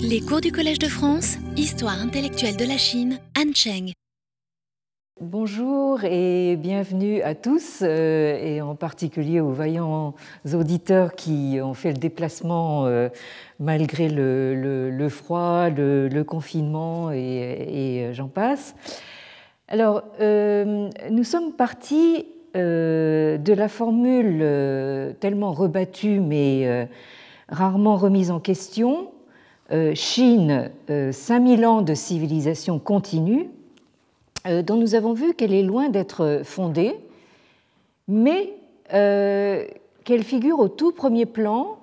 Les cours du Collège de France, Histoire intellectuelle de la Chine, Han Cheng. Bonjour et bienvenue à tous, euh, et en particulier aux vaillants auditeurs qui ont fait le déplacement euh, malgré le, froid, le, confinement et, j'en passe. Alors, euh, nous sommes partis de la formule tellement rebattue mais rarement remise en question Chine, 5000 euh, ans de civilisation continue, euh, dont nous avons vu qu'elle est loin d'être fondée, mais qu'elle figure au tout premier plan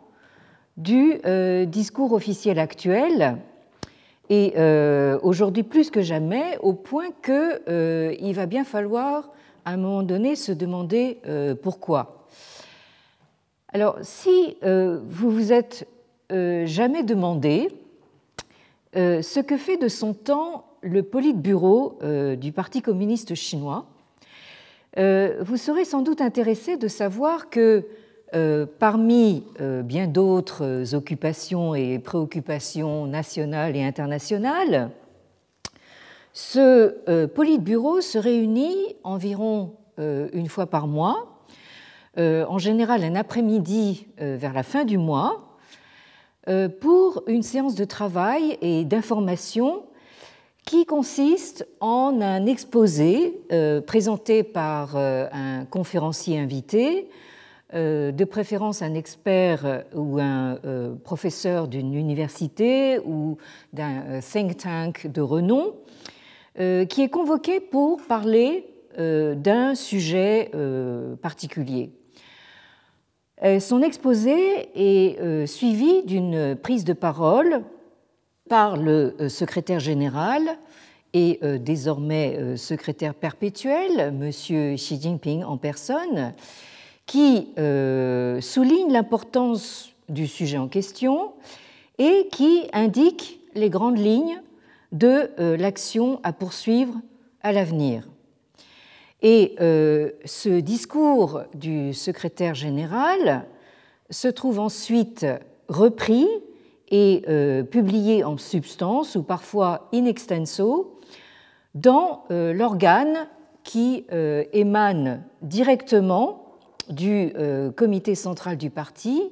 du discours officiel actuel, et aujourd'hui plus que jamais, au point qu'il va bien falloir à un moment donné se demander pourquoi. Alors, si vous vous êtes euh, jamais demandé euh, ce que fait de son temps le Politburo euh, du Parti communiste chinois. Vous serez sans doute intéressé de savoir que parmi bien d'autres occupations et préoccupations nationales et internationales, ce Politburo se réunit environ une fois par mois, en général un après-midi vers la fin du mois, pour une séance de travail et d'information qui consiste en un exposé euh, présenté par euh, un conférencier invité, de préférence un expert ou un professeur d'une université ou d'un think tank de renom, qui est convoqué pour parler d'un sujet particulier. Euh, son exposé est euh, suivi d'une prise de parole par le euh, secrétaire général et désormais secrétaire perpétuel, M. Xi Jinping en personne, qui souligne l'importance du sujet en question et qui indique les grandes lignes de l'action à poursuivre à l'avenir. Et euh, ce discours du secrétaire général se trouve ensuite repris et euh, publié en substance ou parfois in extenso dans euh, l'organe qui émane directement du comité central du parti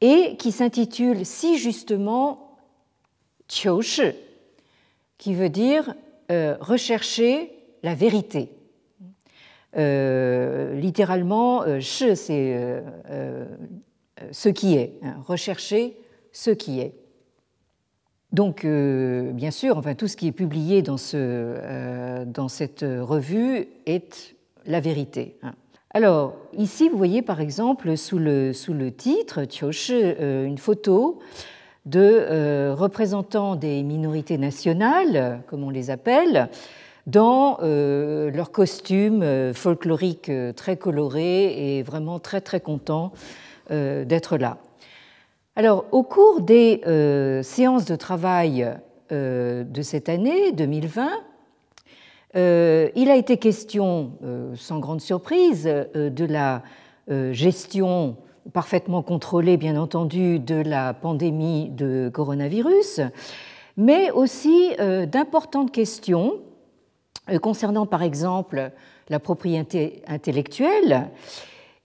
et qui s'intitule si justement Qiushi, qui veut dire rechercher la vérité. Euh, littéralement, euh, che, c'est euh, ce qui est, hein, rechercher ce qui est. Donc, bien sûr, enfin, tout ce qui est publié dans, ce, dans cette revue est la vérité. Hein. Alors, ici, vous voyez par exemple sous le, sous le titre, une photo de représentants des minorités nationales, comme on les appelle, dans euh, leurs costumes euh, folkloriques euh, très colorés et vraiment très très contents d'être là. Alors, au cours des séances de travail de cette année 2020, il a été question, sans grande surprise, de la gestion parfaitement contrôlée, bien entendu, de la pandémie de coronavirus, mais aussi d'importantes questions euh, concernant par exemple la propriété intellectuelle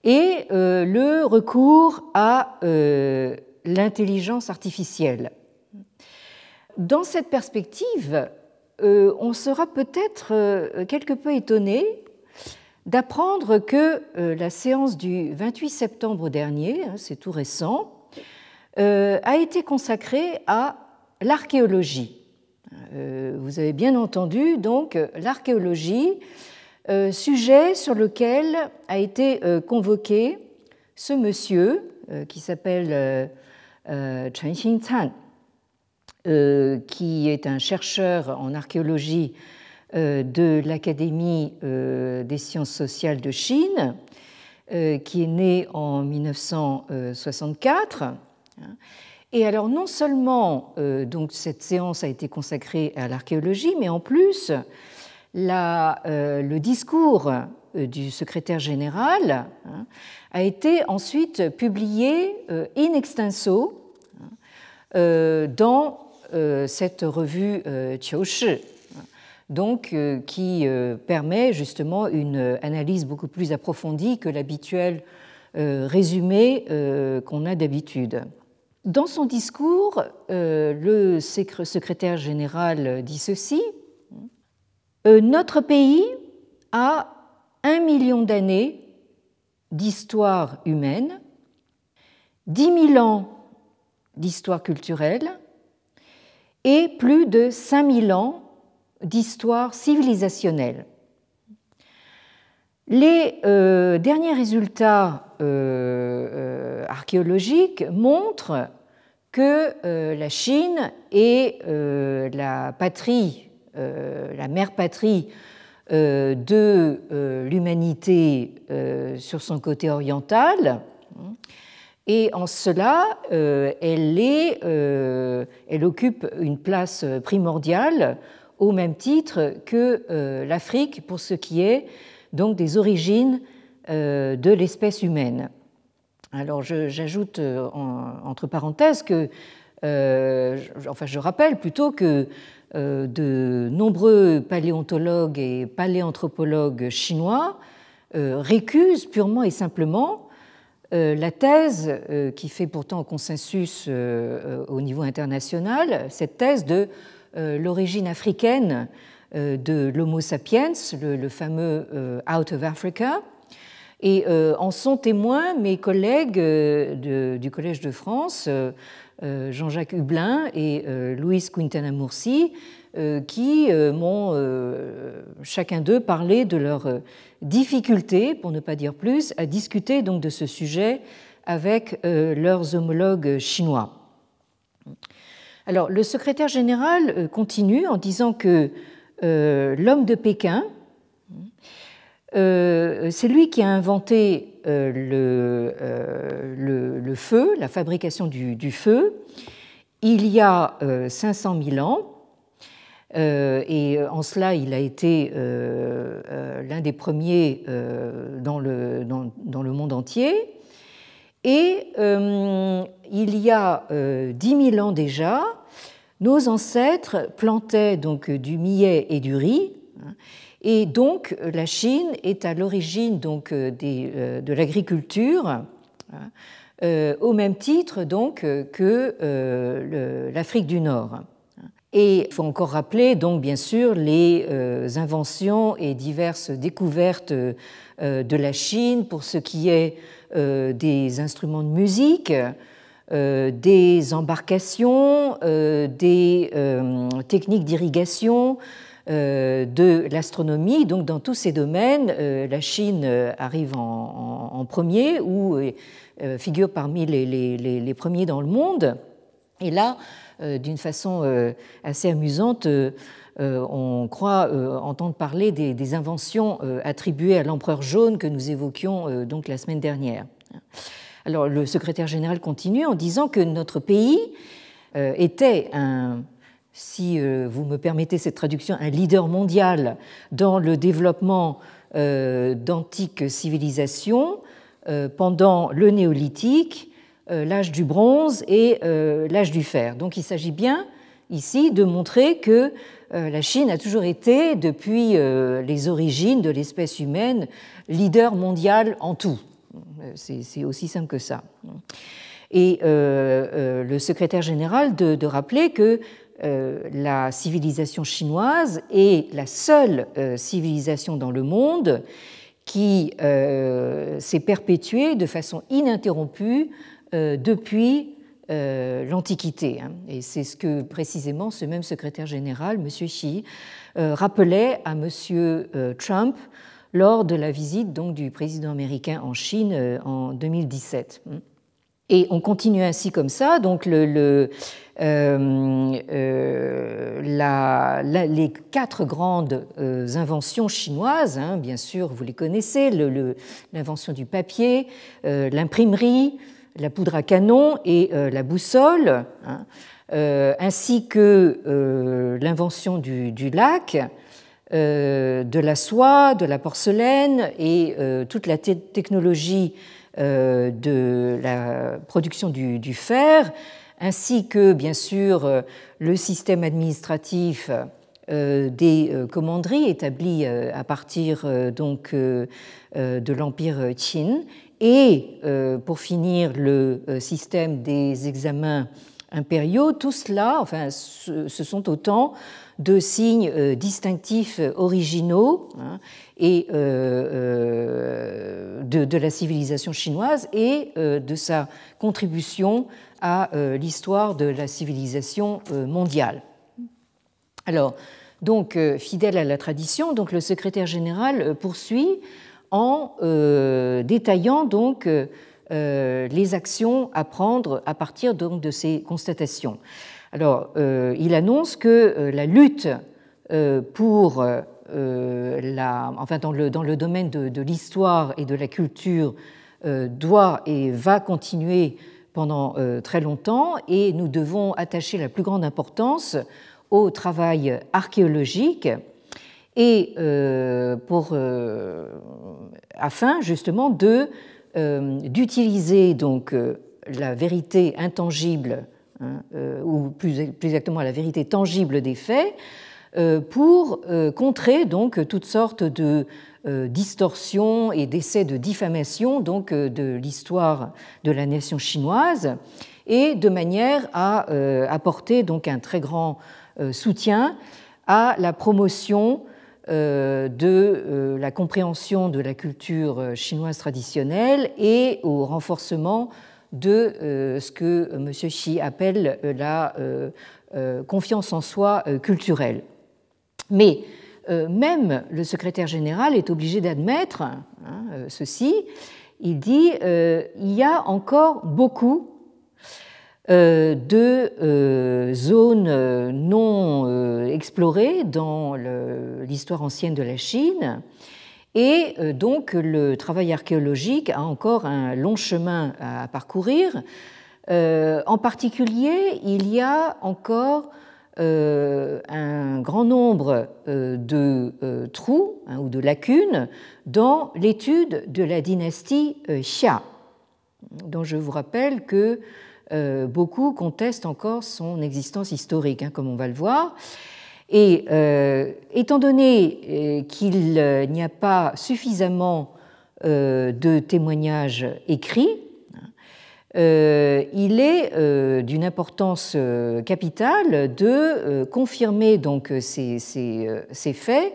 et euh, le recours à euh, l'intelligence artificielle. Dans cette perspective, on sera peut-être quelque peu étonné d'apprendre que la séance du 28 septembre dernier, hein, c'est tout récent, a été consacrée à l'archéologie. Euh, vous avez bien entendu donc l'archéologie, euh, sujet sur lequel a été euh, convoqué ce monsieur qui s'appelle Chen Xingcan, qui est un chercheur en archéologie de l'Académie des sciences sociales de Chine, qui est né en 1964 et alors non seulement euh, donc cette séance a été consacrée à l'archéologie, mais en plus euh, le discours euh, du secrétaire général hein, a été ensuite publié in extenso dans cette revue Qiushi, donc qui permet justement une analyse beaucoup plus approfondie que l'habituel résumé qu'on a d'habitude. Dans son discours, le secrétaire général dit ceci Notre pays a un million d'années d'histoire humaine, dix mille ans d'histoire culturelle et plus de cinq mille ans d'histoire civilisationnelle. Les euh, derniers résultats euh, euh, archéologiques montrent que la Chine est la patrie, la mère patrie euh, de euh, l'humanité euh, sur son côté oriental. Et en cela, elle, est, elle occupe une place primordiale au même titre que l'Afrique pour ce qui est donc des origines de l'espèce humaine. Alors j'ajoute entre parenthèses que, enfin je rappelle plutôt que euh, de nombreux paléontologues et paléanthropologues chinois euh, récusent purement et simplement euh, la thèse qui fait pourtant consensus au niveau international, cette thèse de l'origine africaine de l'Homo sapiens, le, fameux Out of Africa. Et en sont témoins mes collègues du Collège de France, euh, Jean-Jacques Hublin et euh, Louise Quintana Murci, euh, qui m'ont chacun d'eux parlé de leur difficulté, pour ne pas dire plus, à discuter donc de ce sujet avec leurs homologues chinois. Alors, le secrétaire général continue en disant que l'homme de Pékin, c'est lui qui a inventé euh, euh, le, feu, la fabrication du, feu, il y a 500 euh, 000 ans. et en cela, il a été l'un des premiers dans le, dans, le, monde entier. Et il y a 10 000 ans déjà, nos ancêtres plantaient donc du millet et du riz. Hein, et donc la Chine est à l'origine donc euh, euh, de l'agriculture hein, euh, au même titre donc que l'Afrique du Nord. Et il faut encore rappeler donc bien sûr les inventions et diverses découvertes de la Chine pour ce qui est des instruments de musique, des embarcations, des techniques d'irrigation, euh, de l'astronomie. Donc dans tous ces domaines, euh, la Chine euh, arrive en, premier ou figure parmi les, premiers dans le monde. Et là, d'une façon assez amusante, on croit entendre parler des, inventions attribuées à l'empereur jaune que nous évoquions donc la semaine dernière. Alors le secrétaire général continue en disant que notre pays était un si euh, vous me permettez cette traduction, un leader mondial dans le développement euh, d'antiques civilisations euh, pendant le néolithique, l'âge du bronze et l'âge du fer. Donc il s'agit bien ici de montrer que la Chine a toujours été, depuis les origines de l'espèce humaine, leader mondial en tout. C'est aussi simple que ça. Et le secrétaire général de rappeler que la civilisation chinoise est la seule euh, civilisation dans le monde qui euh, s'est perpétuée de façon ininterrompue depuis l'Antiquité. Hein. Et c'est ce que précisément ce même secrétaire général, M. Xi, rappelait à M. Trump lors de la visite du président américain en Chine en 2017. Et on continue ainsi comme ça. Donc euh, euh, les quatre grandes euh, inventions chinoises, hein, bien sûr, vous les connaissez, l'invention du papier, l'imprimerie, la poudre à canon et la boussole, hein, ainsi que l'invention du, du, lac, de la soie, de la porcelaine et toute la technologie de la production du, fer, ainsi que bien sûr le système administratif des commanderies établies à partir donc de l'empire Qin. Et pour finir le système des examens impériaux, tout cela, enfin, ce sont autant de signes euh, distinctifs euh, originaux hein, et euh, de, la civilisation chinoise et de sa contribution à l'histoire de la civilisation mondiale. Alors, donc, fidèle à la tradition, donc le secrétaire général poursuit en détaillant donc les actions à prendre à partir donc de ces constatations. Alors, euh, il annonce que euh, la lutte euh, pour la, enfin dans le, dans le domaine de, l'histoire et de la culture doit et va continuer pendant très longtemps. Et nous devons attacher la plus grande importance au travail archéologique et pour, afin justement de d'utiliser donc la vérité intangible Hein, euh, ou plus, exactement à la vérité tangible des faits, euh, pour euh, contrer donc toutes sortes de distorsions et d'essais de diffamation donc de l'histoire de la nation chinoise et de manière à apporter donc un très grand soutien à la promotion de la compréhension de la culture chinoise traditionnelle et au renforcement de euh, ce que M. Xi appelle euh, la euh, confiance en soi culturelle. Mais même le secrétaire général est obligé d'admettre hein, ceci. Il dit il y a encore beaucoup de zones non explorées dans l'histoire ancienne de la Chine et euh, donc le travail archéologique a encore un long chemin à parcourir. Euh, en particulier, il y a encore euh, un grand nombre de trous hein, ou de lacunes dans l'étude de la dynastie Xia, dont je vous rappelle que beaucoup contestent encore son existence historique, hein, comme on va le voir. Et euh, étant donné euh, qu'il euh, n'y a pas suffisamment de témoignages écrits, il est d'une importance capitale de confirmer donc ces, faits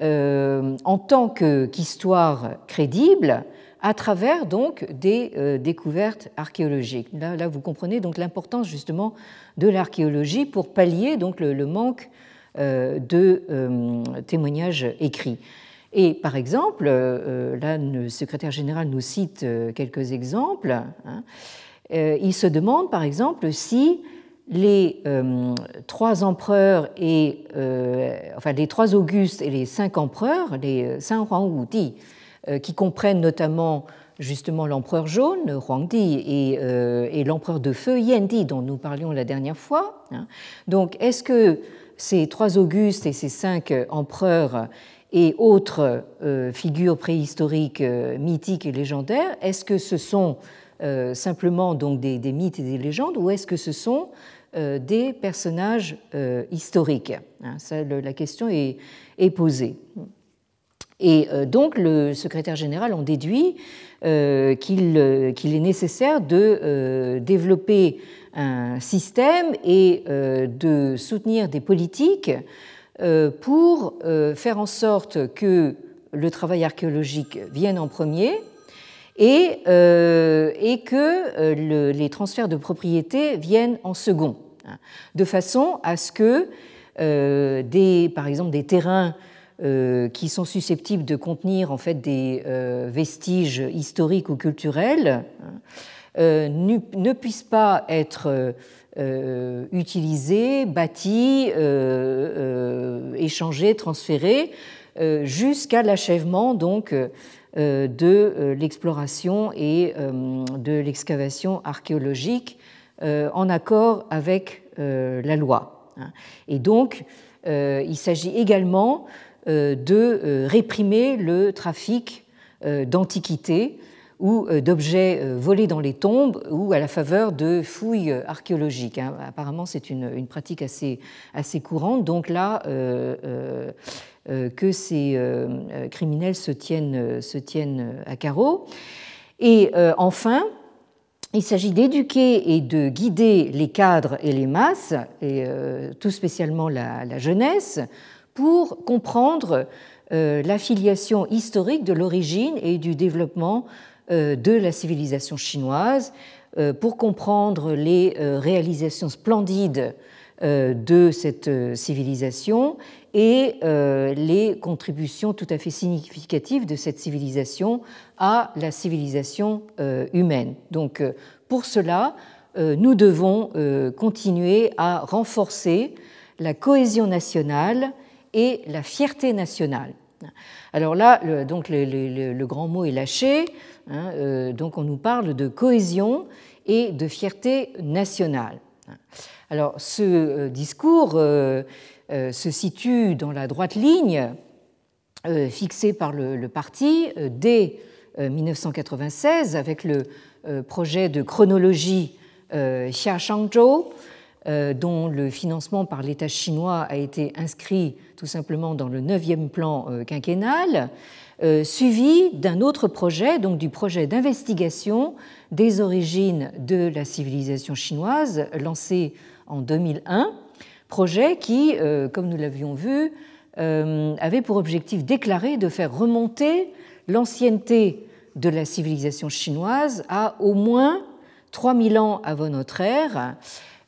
en tant qu'histoire crédible à travers des découvertes archéologiques. Là, vous comprenez donc l'importance justement de l'archéologie pour pallier le manque euh, de euh, témoignages écrits. Et par exemple, euh, là, le secrétaire général nous cite quelques exemples. Hein. il se demande, par exemple, si les trois empereurs et enfin les trois Augustes et les cinq empereurs, les cinq Huang Wudi, qui comprennent notamment justement l'empereur jaune, Huangdi, et, et l'empereur de feu, Yendi, dont nous parlions la dernière fois. Hein. Donc, est-ce que ces trois Augustes et ces cinq empereurs et autres euh, figures préhistoriques, euh, mythiques et légendaires, est-ce que ce sont euh, simplement donc des, mythes et des légendes ou est-ce que ce sont des personnages historiques hein, La question est, posée. Et donc le secrétaire général en déduit qu'il est nécessaire de développer un système et de soutenir des politiques pour euh, faire en sorte que le travail archéologique vienne en premier et, et que les transferts de propriété viennent en second, hein, de façon à ce que des, par exemple des terrains qui sont susceptibles de contenir en fait des vestiges historiques ou culturels hein, euh, ne puissent pas être euh, utilisés, bâtis, euh, échangés, transférés, jusqu'à l'achèvement donc de l'exploration et de l'excavation archéologique en accord avec la loi. Hein. Et donc, il s'agit également de réprimer le trafic d'antiquités ou d'objets volés dans les tombes ou à la faveur de fouilles archéologiques. Hein. Apparemment, c'est une, pratique assez, assez courante. Donc là, que ces criminels se tiennent, se tiennent à carreau. Et enfin, il s'agit d'éduquer et de guider les cadres et les masses, et euh, tout spécialement la, jeunesse, pour comprendre euh, l'affiliation historique de l'origine et du développement euh, de la civilisation chinoise, pour comprendre les réalisations splendides de cette civilisation et les contributions tout à fait significatives de cette civilisation à la civilisation euh, humaine. Donc euh, pour cela, euh, nous devons continuer à renforcer la cohésion nationale et la fierté nationale. Alors là, le, donc le, grand mot est lâché. Hein, donc on nous parle de cohésion et de fierté nationale. Alors ce discours se situe dans la droite ligne fixée par le, parti dès 1996 euh, avec le euh, projet de chronologie euh, Xia Shangzhou, dont le financement par l'État chinois a été inscrit tout simplement dans le 9e plan quinquennal, suivi d'un autre projet, donc du projet d'investigation des origines de la civilisation chinoise, lancé en 2001, projet qui, comme nous l'avions vu, avait pour objectif déclaré de faire remonter l'ancienneté de la civilisation chinoise à au moins 3000 ans avant notre ère,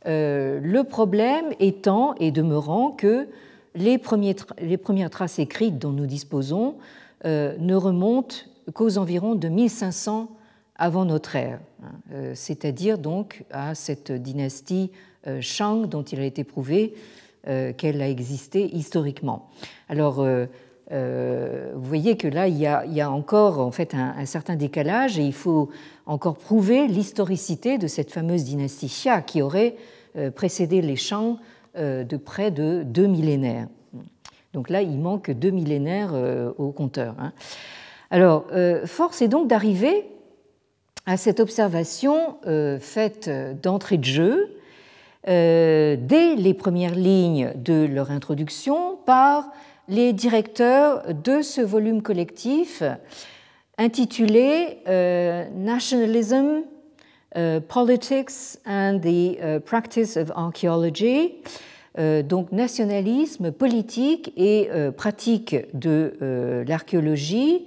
euh, le problème étant et demeurant que les, premières traces écrites dont nous disposons euh, ne remontent qu'aux environs de 1500 avant notre ère, hein, euh, c'est-à-dire donc à cette dynastie Shang dont il a été prouvé qu'elle a existé historiquement. Alors, euh, vous voyez que là, il y a, encore en fait un, certain décalage et il faut encore prouver l'historicité de cette fameuse dynastie Xia qui aurait euh, précédé les Shang euh, de près de deux millénaires. Donc là, il manque deux millénaires au compteur. Hein. Alors, force est donc d'arriver à cette observation faite d'entrée de jeu dès les premières lignes de leur introduction par les directeurs de ce volume collectif intitulé euh, Nationalism, euh, Politics and the euh, Practice of Archaeology, donc nationalisme, politique et pratique de l'archéologie,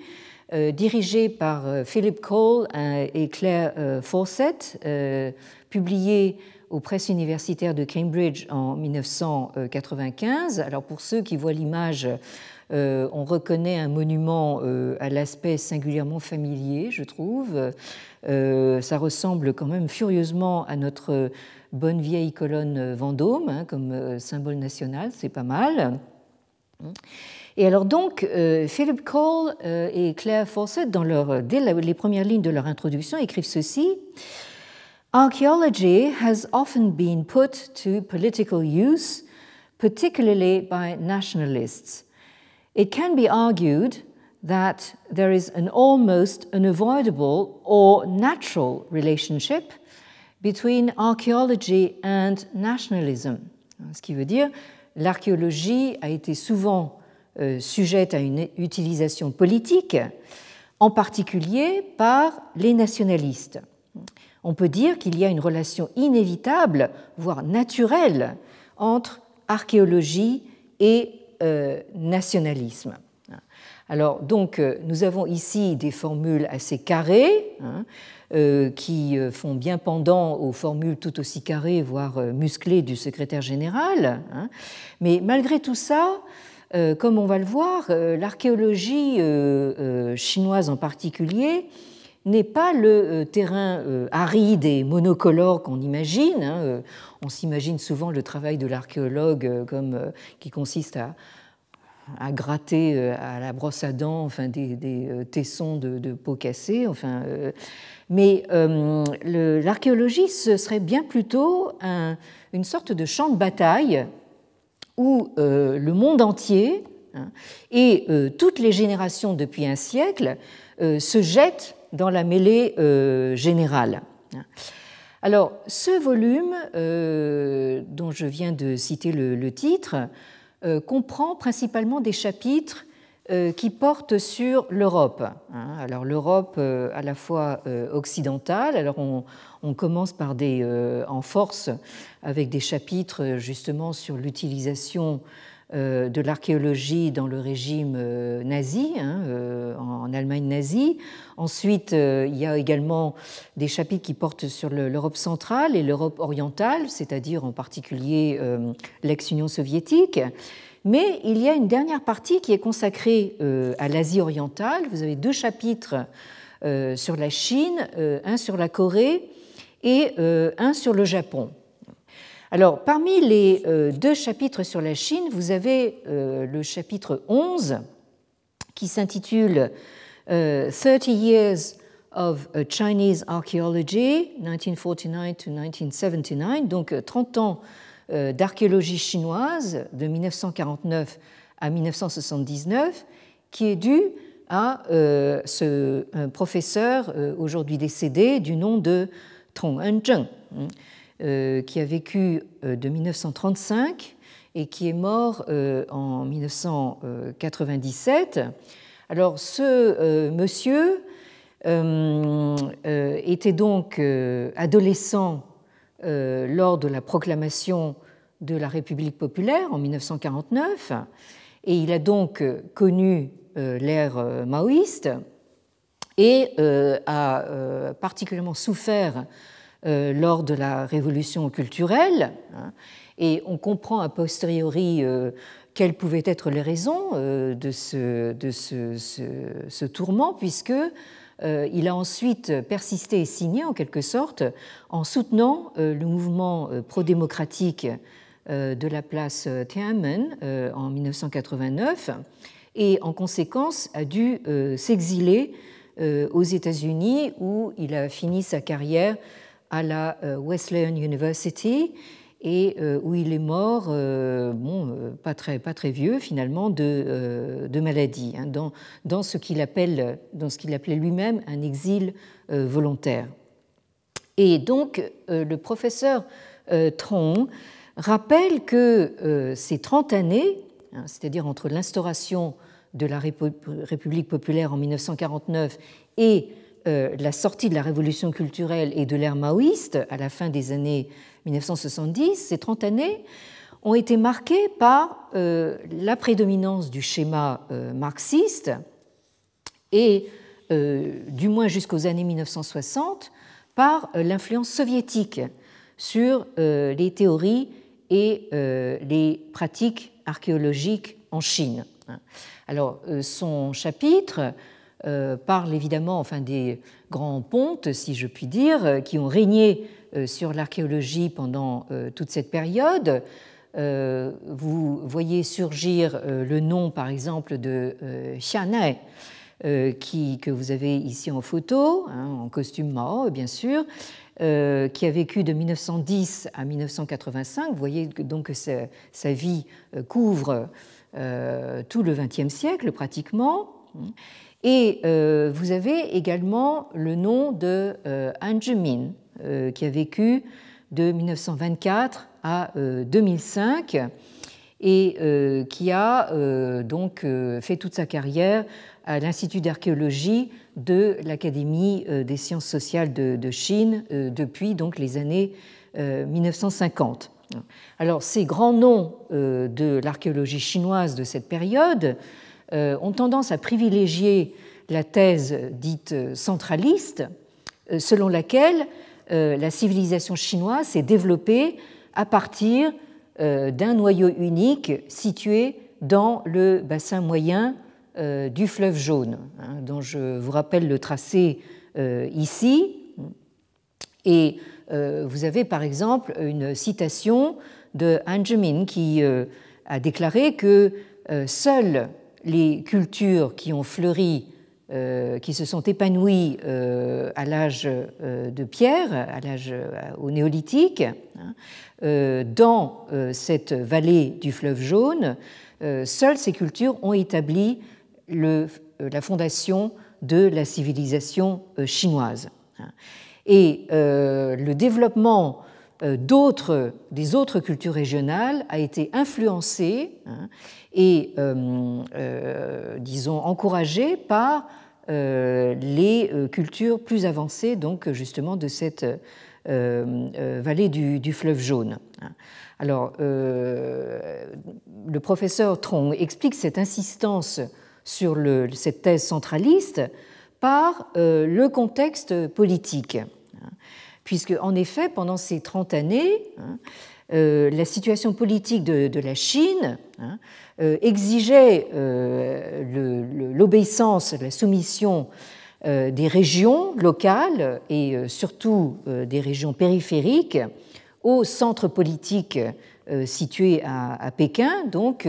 dirigé par Philip Cole et Claire Fawcett, publié aux presses universitaires de Cambridge en 1995. Alors pour ceux qui voient l'image, euh, on reconnaît un monument euh, à l'aspect singulièrement familier, je trouve. Euh, ça ressemble quand même furieusement à notre bonne vieille colonne Vendôme hein, comme symbole national, c'est pas mal. Et alors donc, Philip Cole et Claire Fawcett, dans dès les premières lignes de leur introduction, écrivent ceci. Archaeology has often been put to political use, particularly by nationalists. It can be argued that there is an almost unavoidable or natural relationship between archaeology and nationalism. Ce qui veut dire l'archéologie a été souvent euh, sujette à une utilisation politique, en particulier par les nationalistes on peut dire qu'il y a une relation inévitable, voire naturelle, entre archéologie et euh, nationalisme. Alors, donc, euh, nous avons ici des formules assez carrées, hein, euh, qui font bien pendant aux formules tout aussi carrées, voire musclées du secrétaire général. Hein. Mais malgré tout ça, comme on va le voir, l'archéologie chinoise en particulier n'est pas le euh, terrain euh, aride et monocolore qu'on imagine. Hein, euh, on s'imagine souvent le travail de l'archéologue comme qui consiste à, gratter à la brosse à dents enfin, des, tessons de, peau cassée. Enfin, mais l'archéologie, ce serait bien plutôt une sorte de champ de bataille où le monde entier hein, et toutes les générations depuis un siècle se jettent dans la mêlée générale. Alors, ce volume, dont je viens de citer le, titre, comprend principalement des chapitres qui portent sur l'Europe. Hein. Alors l'Europe à la fois occidentale, alors on, on commence par des, en force avec des chapitres justement sur l'utilisation euh, de l'archéologie dans le régime euh, nazi, hein, euh, en Allemagne nazie. Ensuite, il y a également des chapitres qui portent sur l'Europe centrale et l'Europe orientale, c'est-à-dire en particulier l'ex-Union soviétique. Mais il y a une dernière partie qui est consacrée à l'Asie orientale. Vous avez deux chapitres sur la Chine, un sur la Corée et un sur le Japon. Alors, parmi les euh, deux chapitres sur la Chine, vous avez euh, le chapitre 11 qui s'intitule 30 euh, Years of Chinese Archaeology, 1949 to 1979, donc 30 ans d'archéologie chinoise de 1949 à 1979, qui est dû à ce professeur aujourd'hui décédé du nom de Tong Zheng. Euh, qui a vécu euh, de 1935 et qui est mort euh, en 1997. Alors ce monsieur était donc adolescent lors de la proclamation de la République populaire en 1949 et il a donc connu l'ère maoïste et a particulièrement souffert euh, lors de la révolution culturelle. Hein, et on comprend a posteriori euh, quelles pouvaient être les raisons euh, de ce, de ce, ce, tourment, puisque il a ensuite persisté et signé en quelque sorte en soutenant le mouvement pro-démocratique de la place Tiananmen en 1989 et en conséquence a dû s'exiler aux États-Unis où il a fini sa carrière à la euh, Wesleyan University et euh, où il est mort, euh, bon, pas, très, pas très vieux finalement, de, de maladie, hein, dans, dans, ce qu'il appelle, dans ce qu'il appelait lui-même un exil volontaire. Et donc, le professeur Tron rappelle que ces 30 années, hein, c'est-à-dire entre l'instauration de la République populaire en 1949 et la sortie de la révolution culturelle et de l'ère maoïste à la fin des années 1970, ces 30 années, ont été marquées par euh, la prédominance du schéma euh, marxiste et, du moins jusqu'aux années 1960, par l'influence soviétique sur les théories et les pratiques archéologiques en Chine. Alors, son chapitre euh, parle évidemment enfin, des grands pontes, si je puis dire, euh, qui ont régné euh, sur l'archéologie pendant toute cette période. Vous voyez surgir le nom, par exemple, de Xianai, qui, que vous avez ici en photo, hein, en costume Mao, bien sûr, qui a vécu de 1910 à 1985. Vous voyez donc que sa vie couvre tout le XXe siècle pratiquement. Et euh, vous avez également le nom de euh, Min, euh, qui a vécu de 1924 à 2005 et qui a donc fait toute sa carrière à l'Institut d'archéologie de l'Académie des sciences sociales de, Chine depuis donc les années 1950. Alors ces grands noms de l'archéologie chinoise de cette période euh, ont tendance à privilégier la thèse dite centraliste, euh, selon laquelle euh, la civilisation chinoise s'est développée à partir d'un noyau unique situé dans le bassin moyen du fleuve jaune, hein, dont je vous rappelle le tracé ici. Et vous avez par exemple une citation de Han qui a déclaré que seuls les cultures qui ont fleuri, euh, qui se sont épanouies euh, à l'âge euh, de pierre, à l'âge au néolithique, hein, dans cette vallée du fleuve jaune, seules ces cultures ont établi la fondation de la civilisation chinoise. Et le développement des autres cultures régionales a été influencé hein, et, disons, encouragé par les cultures plus avancées, donc justement de cette vallée du, fleuve jaune. Alors, le professeur Trong explique cette insistance sur cette thèse centraliste par le contexte politique puisque en effet, pendant ces 30 années, hein, euh, la situation politique de, la Chine hein, euh, exigeait euh, l'obéissance, la soumission des régions locales et surtout des régions périphériques au centre politique situé à, Pékin, donc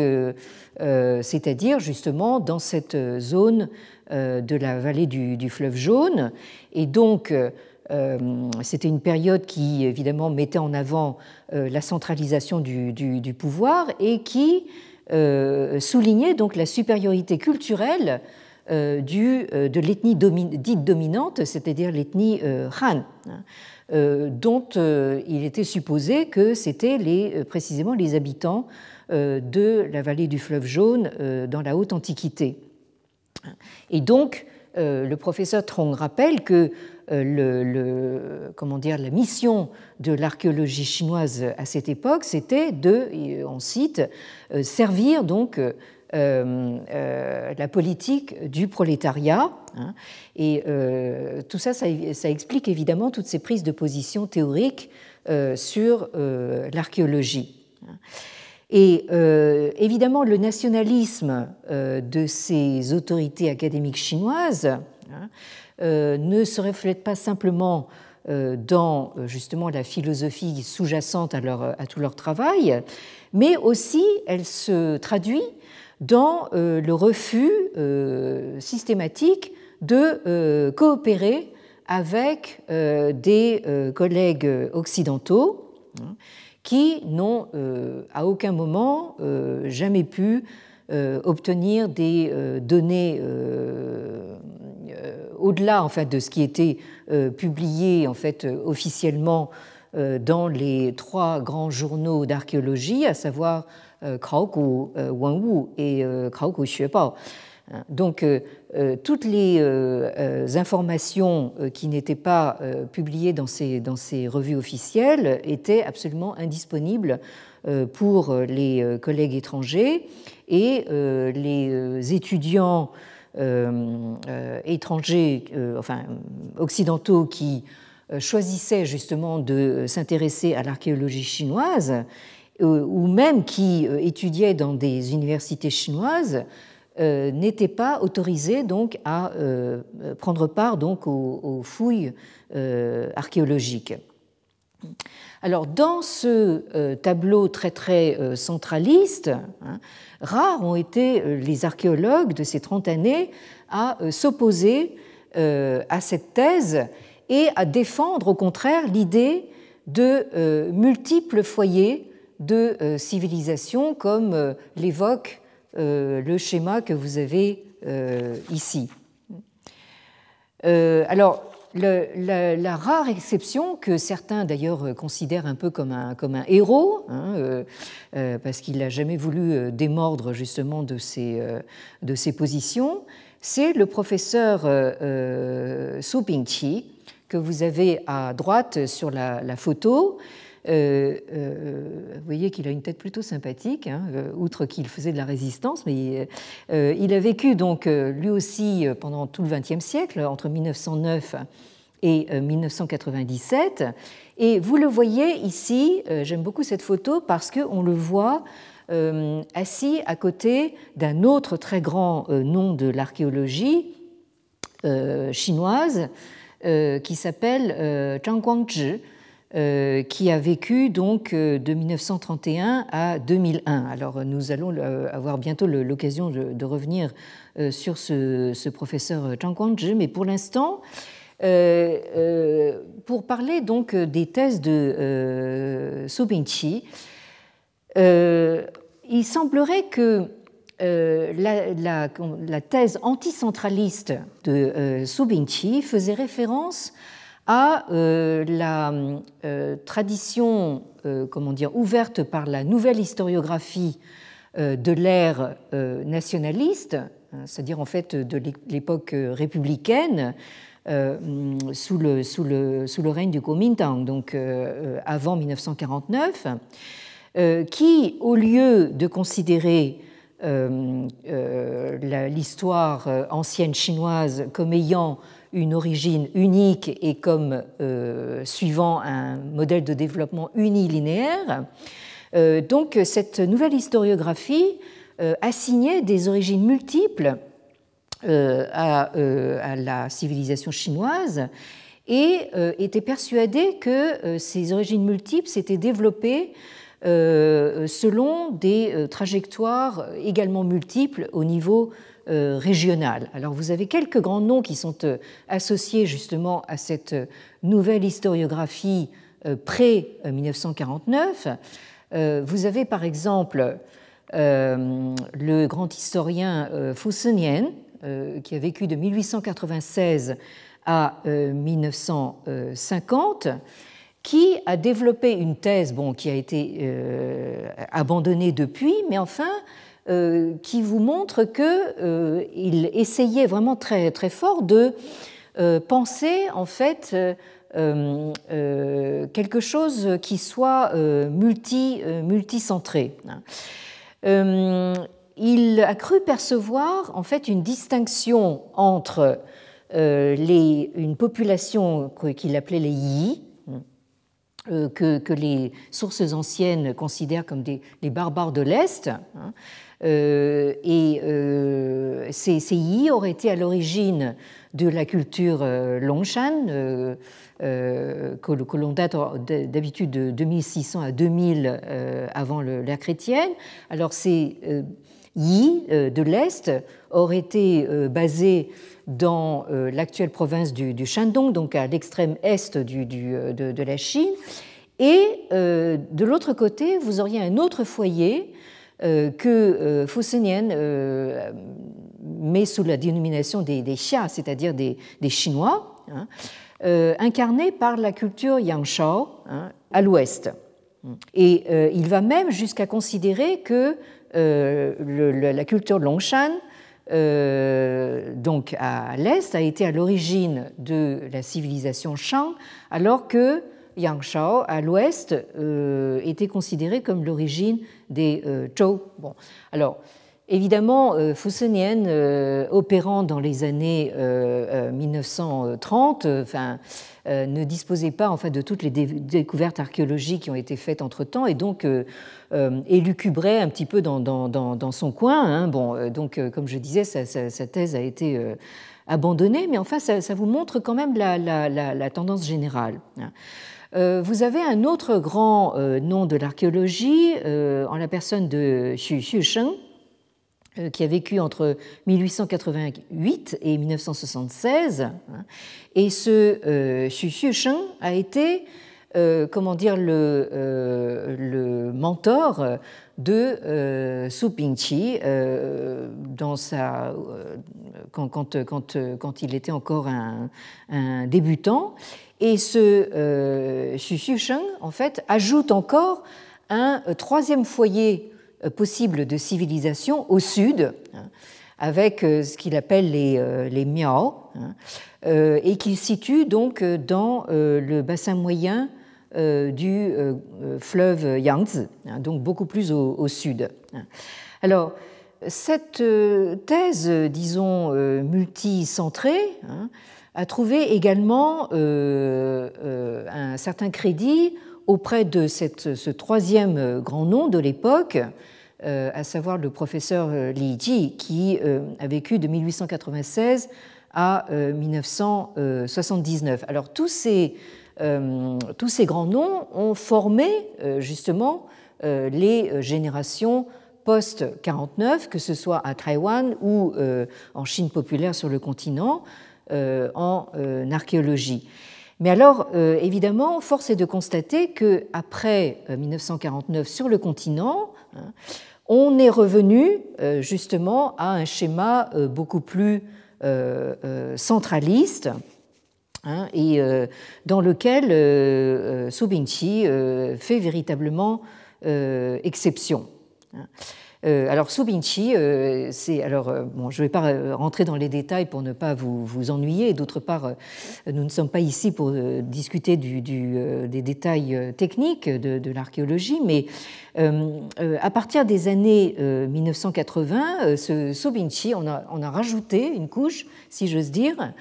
c'est-à-dire justement dans cette zone de la vallée du, fleuve jaune, euh, c'était une période qui, évidemment, mettait en avant euh, la centralisation du, pouvoir et qui euh, soulignait donc la supériorité culturelle de l'ethnie dite dominante, c'est-à-dire l'ethnie Han, hein, dont il était supposé que c'était les, précisément les habitants de la vallée du fleuve jaune dans la haute antiquité. Le professeur Trong rappelle que euh, la mission de l'archéologie chinoise à cette époque, c'était de, on cite, euh, servir donc euh, la politique du prolétariat. Hein. et tout ça, ça, explique évidemment toutes ces prises de position théoriques sur l'archéologie. Et évidemment, le nationalisme de ces autorités académiques chinoises hein, euh, ne se reflète pas simplement euh, dans euh, justement la philosophie sous-jacente à, à, tout leur travail, mais aussi elle se traduit dans le refus systématique de coopérer avec des collègues occidentaux hein, qui n'ont à aucun moment jamais pu obtenir des données au-delà en fait, de ce qui était euh, publié en fait, officiellement euh, dans les trois grands journaux d'archéologie, à savoir euh, Kraoku Wenwu et Kraoku Xuebao. Donc, toutes les informations qui n'étaient pas publiées dans ces, dans ces revues officielles étaient absolument indisponibles pour les collègues étrangers et les étudiants euh, euh, étrangers, euh, enfin occidentaux, qui choisissaient justement de s'intéresser à l'archéologie chinoise, ou même qui étudiaient dans des universités chinoises, n'étaient pas autorisés donc à prendre part donc aux, fouilles archéologiques. Alors dans ce tableau très très centraliste, hein, rares ont été euh, les archéologues de ces 30 années à euh, s'opposer euh, à cette thèse et à défendre au contraire l'idée de multiples foyers de civilisation comme l'évoque le schéma que vous avez ici. Alors, la, rare exception que certains d'ailleurs considèrent un peu comme un, comme un héros, hein, euh, euh, parce qu'il n'a jamais voulu euh, démordre justement de ses, de ses positions, c'est le professeur Su Pingqi, que vous avez à droite sur la, photo. Vous voyez qu'il a une tête plutôt sympathique, hein, outre qu'il faisait de la résistance, mais il a vécu donc lui aussi pendant tout le XXe siècle, entre 1909 et 1997. Euh, et vous le voyez ici, euh, j'aime beaucoup cette photo parce qu'on le voit euh, assis à côté d'un autre très grand nom de l'archéologie chinoise qui s'appelle Zhang Guangzhi. Qui a vécu donc de 1931 à 2001. Alors nous allons avoir bientôt l'occasion de, revenir sur ce, professeur Zhang Guangzhi, mais pour l'instant, euh, euh, pour parler donc des thèses de euh, Bingqi, il semblerait que la, thèse anticentraliste de Su Bingqi faisait référence à la tradition comment dire, ouverte par la nouvelle historiographie de l'ère nationaliste, hein, c'est-à-dire en fait de l'époque républicaine, euh, sous, le, sous, le, sous, le, règne du Kuomintang, donc euh, avant 1949, euh, qui, au lieu de considérer l'histoire ancienne chinoise comme ayant une origine unique et comme suivant un modèle de développement unilinéaire, donc cette nouvelle historiographie assignait des origines multiples euh, euh, à, la civilisation chinoise et euh, était persuadé que ces origines multiples s'étaient développées selon des trajectoires également multiples au niveau régional. Alors vous avez quelques grands noms qui sont associés justement à cette nouvelle historiographie pré-1949. Vous avez par exemple le grand historien euh, qui a vécu de 1896 à 1950, euh, qui a développé une thèse bon, qui a été euh, abandonnée depuis, mais enfin qui vous montre qu'il essayait vraiment très, très fort de penser en fait quelque chose qui soit multi, multicentré il a cru percevoir en fait une distinction entre euh, une population qu'il appelait les Yi, euh, que, les sources anciennes considèrent comme des, les barbares de l'Est. Hein, euh, et ces, ces, Yi auraient été à l'origine de la culture Longshan, que, l'on date d'habitude de 2600 à 2000 avant l'ère chrétienne. Alors ces Yi euh, de l'Est aurait été euh, basé dans euh, l'actuelle province du, Shandong, donc à l'extrême est de, la Chine. Et de l'autre côté, vous auriez un autre foyer que Fusenien met sous la dénomination des, Xia, c'est-à-dire des, Chinois, hein, incarné par la culture Yangshao hein, à l'ouest. Et il va même jusqu'à considérer que euh, la culture Longshan, euh, donc à l'est, a été à l'origine de la civilisation Shang, alors que Yangshao, à l'ouest, euh, était considéré comme l'origine des Zhou. Bon, alors, Évidemment, Fusenien, opérant dans les années 1930, enfin, ne disposait pas en fait, de toutes les découvertes archéologiques qui ont été faites entre-temps et donc euh, élucubrait un petit peu dans, son coin. Hein. Bon, euh, donc, euh, comme je disais, sa, thèse a été abandonnée, mais enfin, ça, vous montre quand même la, tendance générale. Hein. Vous avez un autre grand nom de l'archéologie en la personne de Xu Xusheng, qui a vécu entre 1888 et 1976. Hein. Et ce Xu Xusheng a été euh, comment dire, le, euh, mentor de euh, Su Pingqi dans sa, quand, quand, quand, quand, il était encore un débutant. Et ce Xu Xusheng, en fait, ajoute encore un troisième foyer possible de civilisation au sud, hein, avec ce qu'il appelle les, les Miao, hein, et qu'il situe donc dans le bassin moyen euh, du euh, fleuve Yangtze, hein, donc beaucoup plus au, sud. Alors, cette euh, thèse, disons, multicentrée, a trouvé également un certain crédit auprès de ce troisième grand nom de l'époque, à savoir le professeur Li Ji, qui a vécu de 1896 à 1979. Alors tous ces euh, tous ces grands noms ont formé euh, justement euh, les générations post-49, que ce soit à Taïwan ou en Chine populaire sur le continent, en archéologie. Mais alors, évidemment, force est de constater qu'après 1949 sur le continent, hein, on est revenu justement à un schéma beaucoup plus centraliste hein, et dans lequel Subingqi fait véritablement exception. Euh, alors Subinchi, euh, c'est alors euh, bon, je ne vais pas rentrer dans les détails pour ne pas vous, vous ennuyer. D'autre part, nous ne sommes pas ici pour discuter des détails techniques de, l'archéologie, mais à partir des années 1980, ce on a, on a rajouté une couche, si j'ose dire,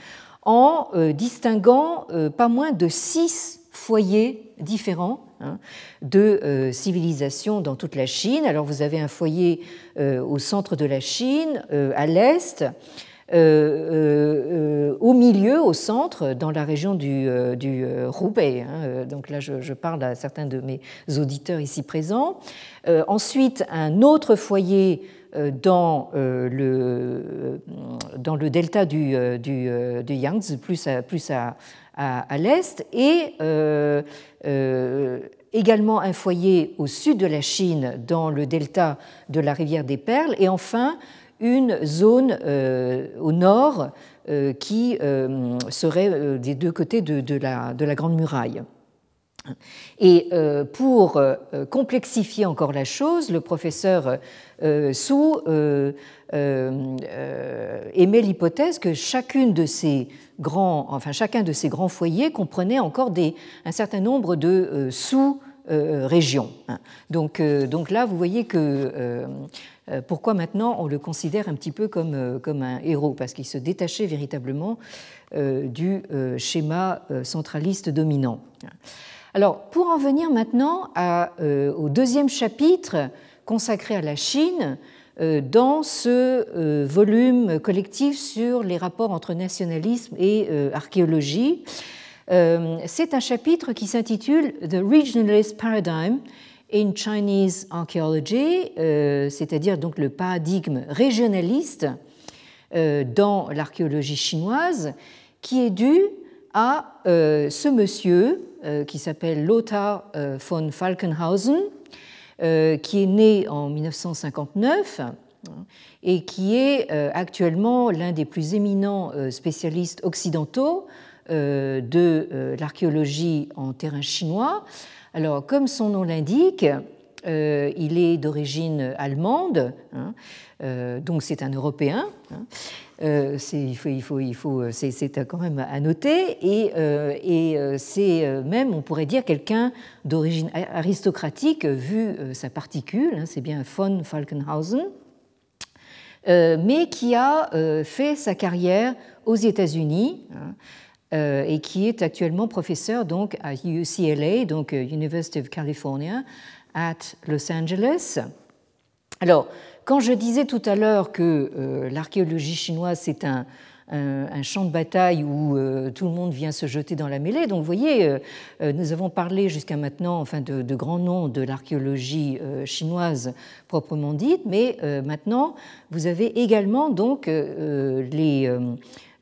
en distinguant pas moins de six foyers différents Hein, de euh, civilisation dans toute la Chine. Alors vous avez un foyer euh, au centre de la Chine, euh, à l'est, au milieu, au centre, dans la région du, du Roubaix. Hein, donc là, je, parle à certains de mes auditeurs ici présents. ensuite, un autre foyer dans le, dans le delta du, du, du Yangtze, plus à, plus à, à, l'est, et euh, euh, également un foyer au sud de la Chine, dans le delta de la rivière des Perles, et enfin une zone euh, au nord qui serait des deux côtés de, la, de la Grande Muraille. Et pour complexifier encore la chose, le professeur Su émet l'hypothèse que chacune de ces enfin chacun de ces grands foyers comprenait encore des, un certain nombre de euh, sous-régions. Hein. donc, euh, donc là, vous voyez que euh, pourquoi maintenant on le considère un petit peu comme, un héros, parce qu'il se détachait véritablement du schéma centraliste dominant. Alors, pour en venir maintenant au deuxième chapitre consacré à la Chine, euh, dans ce euh, volume collectif sur les rapports entre nationalisme et euh, archéologie. C'est un chapitre qui s'intitule The Regionalist Paradigm in Chinese Archaeology, c'est-à-dire donc le paradigme régionaliste dans l'archéologie chinoise, qui est dû à ce monsieur qui s'appelle Lothar von Falkenhausen, euh, qui est né en 1959 hein, et qui est euh, actuellement l'un des plus éminents euh, spécialistes occidentaux de l'archéologie en terrain chinois. Alors, comme son nom l'indique, il est d'origine allemande, hein, donc c'est un Européen. Hein, euh, il faut, il faut, il faut, c'est quand même à noter, et, euh, euh, c'est même, on pourrait dire, quelqu'un d'origine aristocratique vu sa particule, hein, c'est bien von Falkenhausen, mais qui a fait sa carrière aux États-Unis. Hein, et qui est actuellement professeur donc à UCLA, donc University of California, at Los Angeles. Alors, quand je disais tout à l'heure que euh, l'archéologie chinoise, c'est un, champ de bataille où euh, tout le monde vient se jeter dans la mêlée. Donc vous voyez, euh, nous avons parlé jusqu'à maintenant enfin, de, grands noms de l'archéologie chinoise proprement dite, mais maintenant vous avez également donc les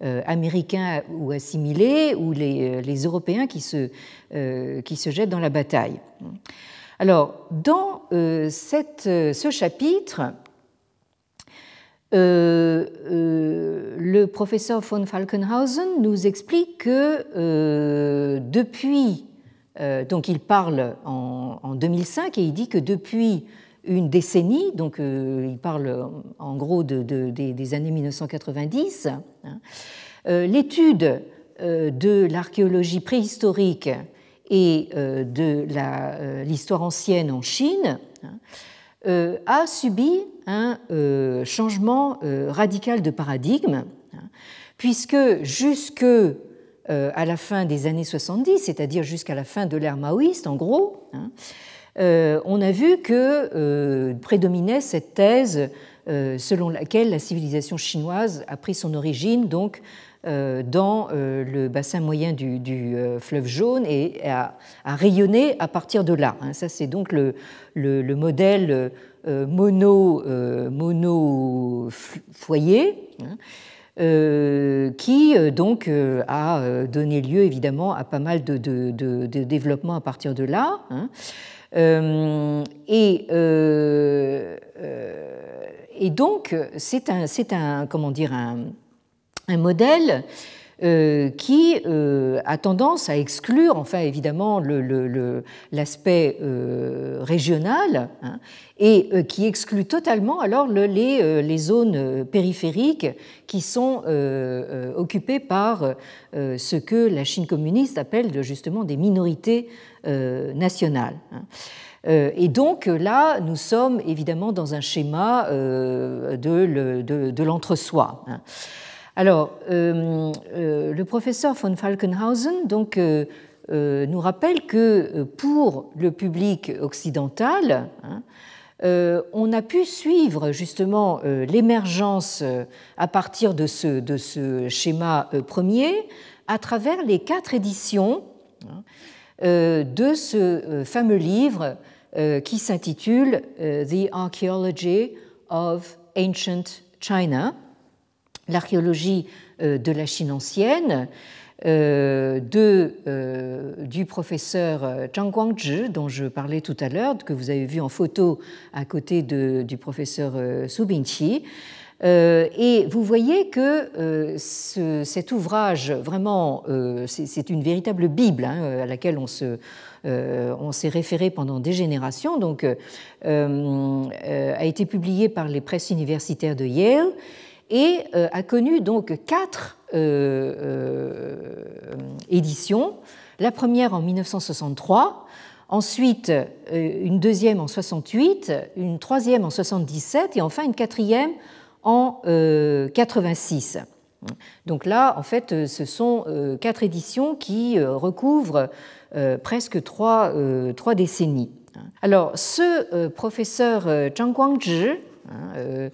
Américains ou assimilés ou les, Européens qui se, qui se jettent dans la bataille. Alors, dans ce chapitre, euh, euh, le professeur von Falkenhausen nous explique que euh, depuis, donc il parle en, 2005 et il dit que depuis une décennie, donc il parle en gros de, des années 1990, hein, l'étude de l'archéologie préhistorique et de l'histoire ancienne en Chine hein, a subi un euh, changement euh, radical de paradigme, hein, puisque jusque euh, à la fin des années 70, c'est-à-dire jusqu'à la fin de l'ère maoïste, en gros, hein, on a vu que prédominait cette thèse selon laquelle la civilisation chinoise a pris son origine donc dans le bassin moyen du, fleuve jaune et a, rayonné à partir de là. Hein. Ça, c'est donc le, le modèle euh, mono, euh, mono foyer. Euh, qui donc a donné lieu évidemment à pas mal de, de, de, développement à partir de là. Hein. et donc, c'est un, comment dire, un, un modèle euh, qui euh, a tendance à exclure, enfin évidemment, l'aspect le, euh, régional hein, et qui exclut totalement alors les, les, zones périphériques qui sont occupées par ce que la Chine communiste appelle justement des minorités nationales. Hein. Et donc là, nous sommes évidemment dans un schéma de, l'entre-soi. Hein. Alors, euh, euh, le professeur von Falkenhausen donc, euh, nous rappelle que pour le public occidental, hein, on a pu suivre justement l'émergence à partir de ce, schéma premier à travers les quatre éditions hein, de ce fameux livre qui s'intitule The Archaeology of Ancient China l'archéologie euh, de la Chine ancienne, euh, de, euh, du professeur Zhang Guangzhi, dont je parlais tout à l'heure, que vous avez vu en photo à côté de, du professeur Su Bingqi. et vous voyez que cet ouvrage, vraiment, c'est une véritable Bible hein, à laquelle on se, on s'est référé pendant des générations, donc a été publié par les presses universitaires de Yale et euh, a connu donc quatre euh, euh, éditions. La première en 1963, ensuite une deuxième en 68, une troisième en 77 et enfin une quatrième en 86. Donc là, en fait, ce sont quatre éditions qui recouvrent presque trois, trois décennies. Alors, ce professeur Zhang Guangzhi, hein,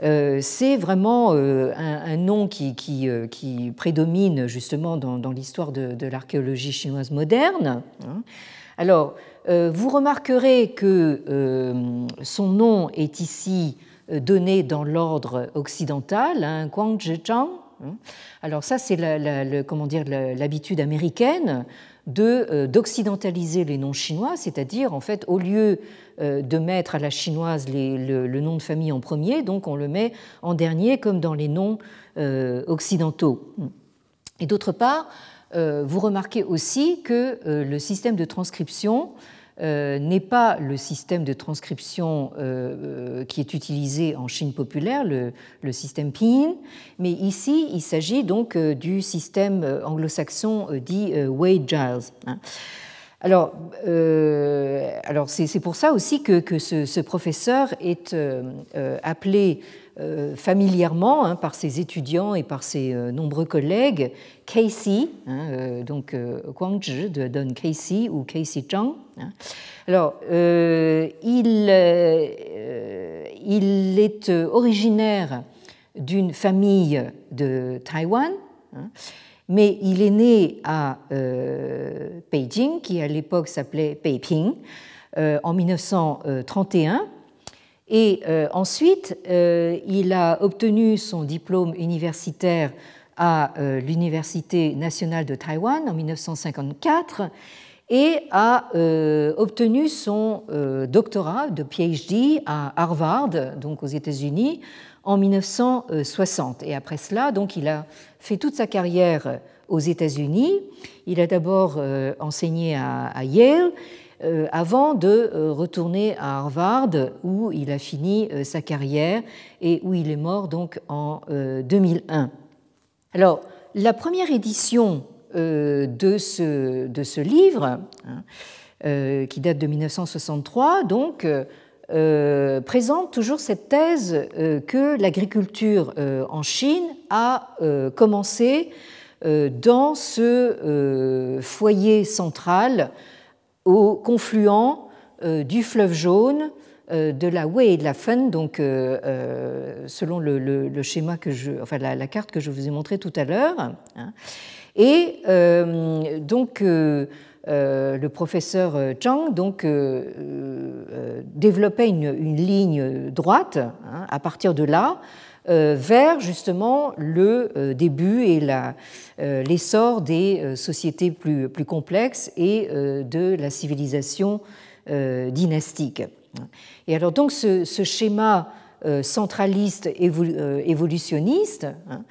c'est vraiment euh, un, nom qui, euh, qui, prédomine justement dans, l'histoire de, l'archéologie chinoise moderne. Hein. Alors, vous remarquerez que son nom est ici donné dans l'ordre occidental, hein, Guang. Hein. Alors ça, c'est l'habitude américaine d'occidentaliser les noms chinois, c'est-à-dire en fait au lieu euh, de mettre à la chinoise le, nom de famille en premier, donc on le met en dernier comme dans les noms euh, occidentaux. Et d'autre part, euh, vous remarquez aussi que le système de transcription n'est pas le système de transcription qui est utilisé en Chine populaire, le, système Pinyin, mais ici il s'agit donc du système anglo-saxon dit Wade-Giles. Hein. Alors, euh, alors c'est pour ça aussi que, que ce, professeur est euh, euh, familièrement hein, par ses étudiants et par ses nombreux collègues Casey, hein, donc Guangzhi de Don Casey ou Casey Zhang. Hein. Alors, il, est originaire d'une famille de Taïwan mais il est né à euh, Beijing, qui à l'époque s'appelait Beiping, euh, en 1931. Et euh, ensuite, il a obtenu son diplôme universitaire à l'Université nationale de Taïwan en 1954 et a obtenu son doctorat de PhD à Harvard, donc aux États-Unis, en 1960. Et après cela, donc, il a fait toute sa carrière aux États-Unis. Il a d'abord euh, enseigné à Yale euh, avant de euh, retourner à Harvard où il a fini sa carrière et où il est mort donc en 2001. Alors, la première édition de ce, de ce livre, hein, qui date de 1963, donc, euh, présente toujours cette thèse euh, que l'agriculture euh, en Chine a commencé dans ce foyer central au confluent du fleuve jaune, de la Wei et de la Fen, donc selon le, schéma que je, enfin la, carte que je vous ai montrée tout à l'heure. Hein. Et donc euh, le professeur Zhang donc, euh, euh, développait une, ligne droite hein, à partir de là vers justement le début et l'essor des sociétés plus, plus, complexes et de la civilisation dynastique. Et alors donc ce, schéma centraliste évolutionniste hein,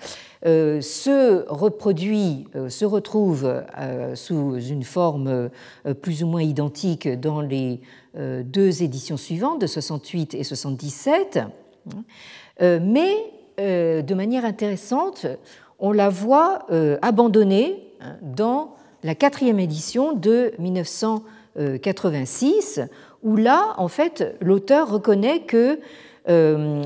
se reproduit, se retrouve sous une forme plus ou moins identique dans les deux éditions suivantes de 68 et 77. Mais de manière intéressante, on la voit abandonnée hein, dans la quatrième édition de 1986, où là, en fait, l'auteur reconnaît que euh,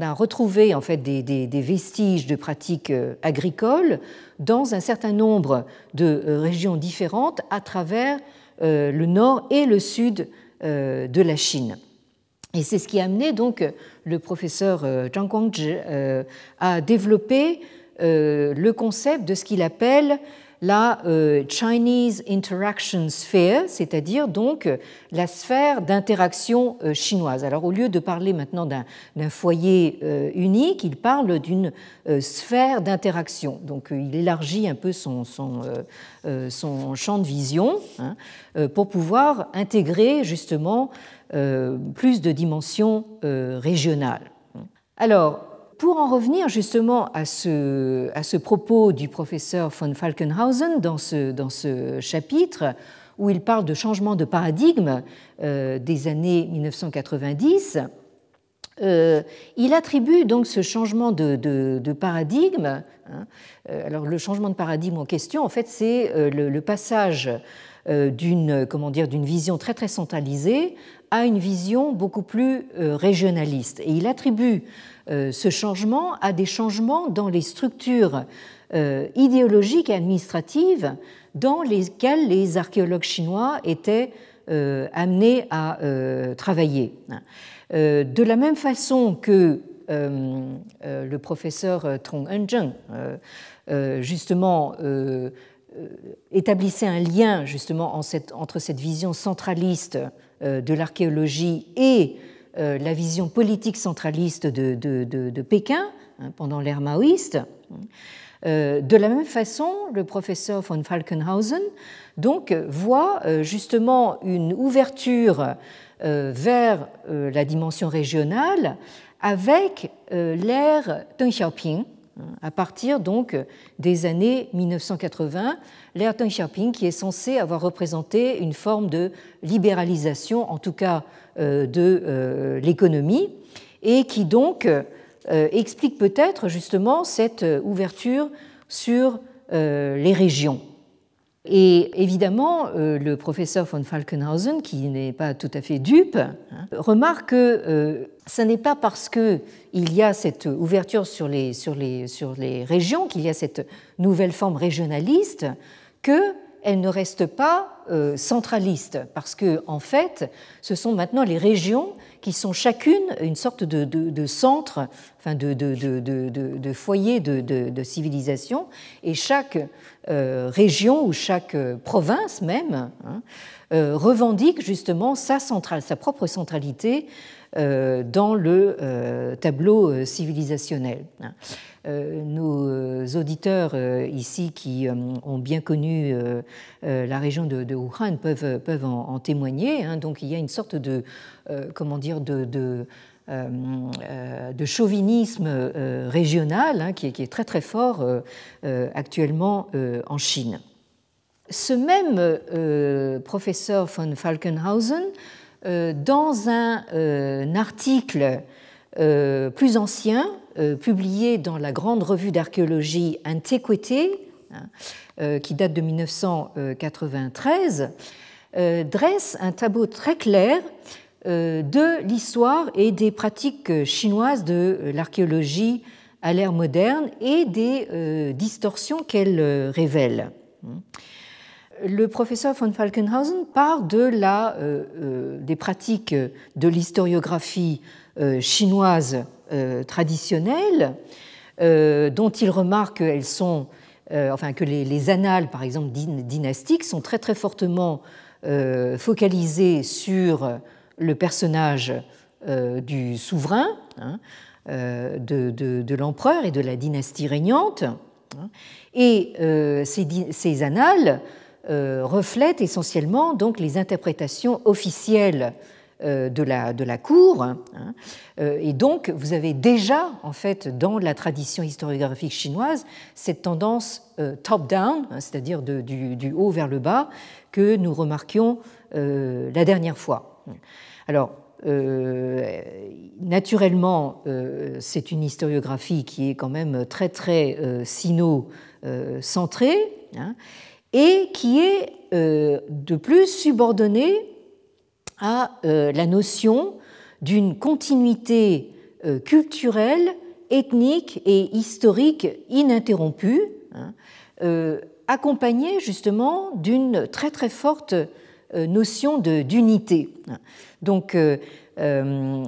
a retrouvé en fait des, vestiges de pratiques euh, agricoles dans un certain nombre de euh, régions différentes à travers le nord et le sud de la Chine. Et c'est ce qui a amené donc le professeur Zhang Guangzhi à développer le concept de ce qu'il appelle la euh, Chinese Interaction Sphere, c'est-à-dire donc euh, la sphère d'interaction euh, chinoise. Alors au lieu de parler maintenant d'un foyer unique, il parle d'une sphère d'interaction. Donc il élargit un peu son champ de vision hein, pour pouvoir intégrer justement plus de dimensions régionales. Alors, pour en revenir justement à ce, à ce propos du professeur von Falkenhausen dans ce, dans ce chapitre, où il parle de changement de paradigme euh, des années 1990, euh, il attribue donc ce changement de, de, paradigme. Hein, euh, alors le changement de paradigme en question, en fait, c'est le, le, passage d'une comment dire d'une vision très très centralisée à une vision beaucoup plus régionaliste. Et il attribue euh, ce changement à des changements dans les structures euh, idéologiques et administratives dans lesquelles les archéologues chinois étaient euh, amenés à travailler. De la même façon que le professeur Trong Enjeng justement établissait un lien justement entre cette vision centraliste de l'archéologie et euh, la vision politique centraliste de, Pékin hein, pendant l'ère maoïste. Euh, de la même façon, le professeur von Falkenhausen donc, voit euh, justement une ouverture vers la dimension régionale avec l'ère Deng Xiaoping, à partir donc des années 1980, l'ère Deng Xiaoping qui est censée avoir représenté une forme de libéralisation, en tout cas euh, de euh, l'économie et qui donc euh, explique peut-être justement cette ouverture sur les régions. Et évidemment, le professeur von Falkenhausen, qui n'est pas tout à fait dupe, hein, remarque que ce n'est pas parce qu'il y a cette ouverture sur les, sur les, sur les régions, qu'il y a cette nouvelle forme régionaliste, que elle ne reste pas euh, centraliste, parce que en fait, ce sont maintenant les régions qui sont chacune une sorte de, centre, enfin de, foyer de, civilisation, et chaque euh, région ou chaque province même hein, euh, revendique justement sa, centrale, sa propre centralité dans le tableau civilisationnel. Hein. Euh, nos euh, auditeurs euh, ici qui ont bien connu la région de, Wuhan peuvent, peuvent en, témoigner. Hein. Donc il y a une sorte de, comment dire, de, de de chauvinisme régional hein, qui, est, très très fort actuellement en Chine. Ce même professeur von Falkenhausen, dans un article plus ancien, euh, publié dans la grande revue d'archéologie Antiquité, hein, euh, qui date de 1993, euh, dresse un tableau très clair de l'histoire et des pratiques chinoises de l'archéologie à l'ère moderne et des distorsions qu'elle révèle. Le professeur von Falkenhausen part de la, des pratiques de l'historiographie chinoise euh, traditionnelles, euh, dont il remarque qu'elles sont, euh, enfin que les, annales, par exemple dynastiques, sont très fortement focalisées sur le personnage du souverain, hein, de, l'empereur et de la dynastie régnante. Hein. et ces, annales reflètent essentiellement donc les interprétations officielles de la, de la cour. Hein. Et donc, vous avez déjà, en fait, dans la tradition historiographique chinoise, cette tendance top-down, hein, c'est-à-dire du, haut vers le bas, que nous remarquions la dernière fois. Alors, euh, naturellement, euh, c'est une historiographie qui est quand même très très euh, sino-centrée hein, et qui est de plus subordonnée à la notion d'une continuité culturelle, ethnique et historique ininterrompue, hein, accompagnée justement d'une très très forte notion d'unité. Donc, euh, euh,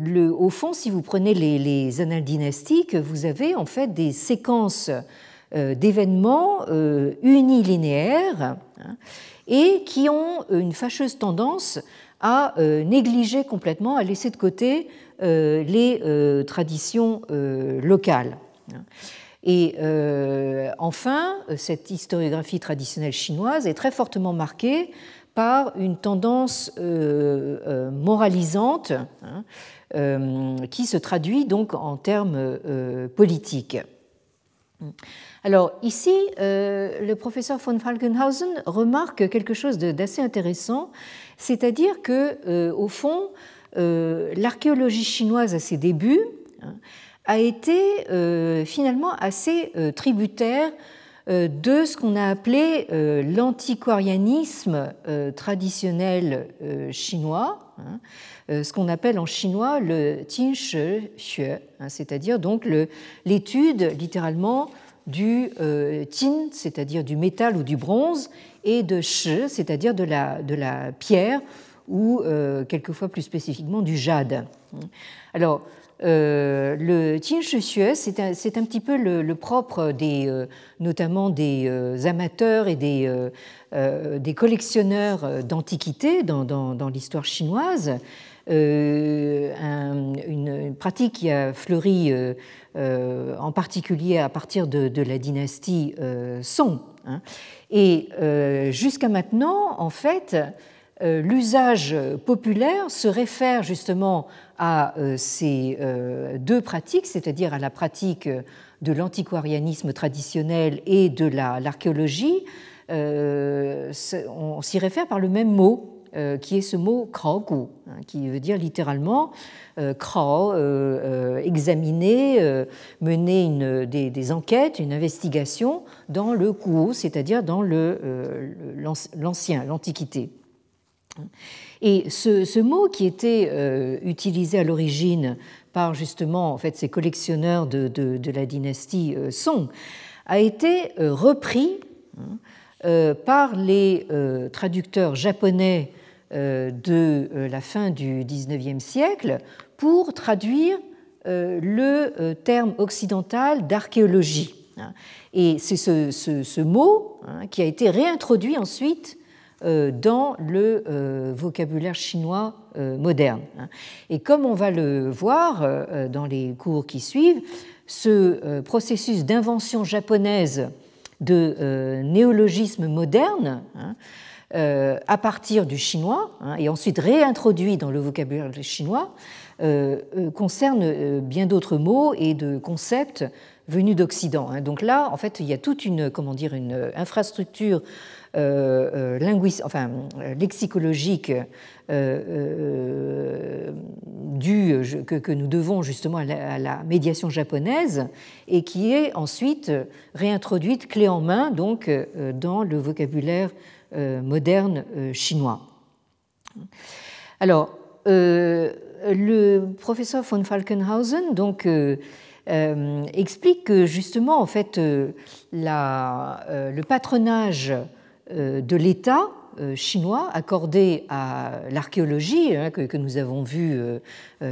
le, au fond, si vous prenez les, annales dynastiques, vous avez en fait des séquences euh, d'événements unilinéaires hein, et qui ont une fâcheuse tendance à négliger complètement, à laisser de côté les traditions locales. Et enfin, cette historiographie traditionnelle chinoise est très fortement marquée par une tendance euh, euh, moralisante hein, euh, qui se traduit donc en termes politiques. Alors ici, le professeur von Falkenhausen remarque quelque chose d'assez intéressant, c'est-à-dire que, au fond, l'archéologie chinoise à ses débuts hein, a été finalement assez tributaire euh, de ce qu'on a appelé euh, l'antiquarianisme euh, traditionnel chinois, hein, ce qu'on appelle en chinois le Qingshi Xue, hein, c'est-à-dire donc l'étude littéralement du tin, c'est-à-dire du métal ou du bronze, et de shi, c'est-à-dire de la, de la pierre ou quelquefois plus spécifiquement du jade. Alors, euh, le Qingshixue, c'est un, un, petit peu le, propre des, euh, notamment des euh, amateurs et des, des collectionneurs d'antiquités dans, dans, l'histoire chinoise. une, pratique qui a fleuri en particulier à partir de, la dynastie Song. Hein. Et jusqu'à maintenant, en fait, l'usage populaire se réfère justement à euh, ces euh, deux pratiques, c'est-à-dire à la pratique de l'antiquarianisme traditionnel et de l'archéologie, euh, on s'y réfère par le même mot, qui est ce mot kraogu, hein, qui veut dire littéralement krao, examiner, mener une, des, enquêtes, une investigation dans le kuo, c'est-à-dire dans l'ancien, l'Antiquité. Et ce, mot qui était euh, utilisé à l'origine par justement en fait, ces collectionneurs de, la dynastie euh, Song a été euh, repris hein, par les traducteurs japonais de la fin du XIXe siècle pour traduire le terme occidental d'archéologie. Hein. Et c'est ce, mot hein, qui a été réintroduit ensuite dans le euh, vocabulaire chinois euh, moderne. Hein. Et comme on va le voir dans les cours qui suivent, ce processus d'invention japonaise de néologisme moderne, hein, à partir du chinois, hein, et ensuite réintroduit dans le vocabulaire chinois, concerne bien d'autres mots et de concepts venus d'Occident. Donc là, en fait, il y a toute une, comment dire, une infrastructure euh, euh, enfin, lexicologique euh, du, que, nous devons justement à la, médiation japonaise et qui est ensuite réintroduite clé en main donc dans le vocabulaire moderne chinois. Alors, le professeur von Falkenhausen donc explique que justement en fait la, le patronage euh, de l'État euh, chinois accordé à l'archéologie, hein, que, nous avons vu euh,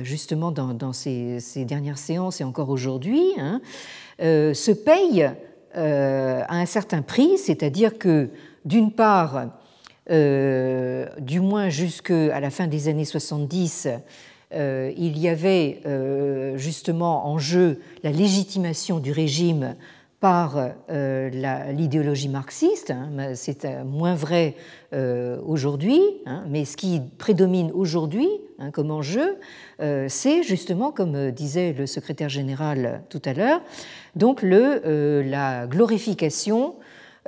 justement dans, ces, dernières séances et encore aujourd'hui, hein, se paye à un certain prix, c'est-à-dire que d'une part, du moins jusqu'à la fin des années 70, il y avait justement en jeu la légitimation du régime par l'idéologie marxiste. Hein, c'est moins vrai aujourd'hui, hein, mais ce qui prédomine aujourd'hui hein, comme enjeu, c'est justement, comme disait le secrétaire général tout à l'heure, donc la glorification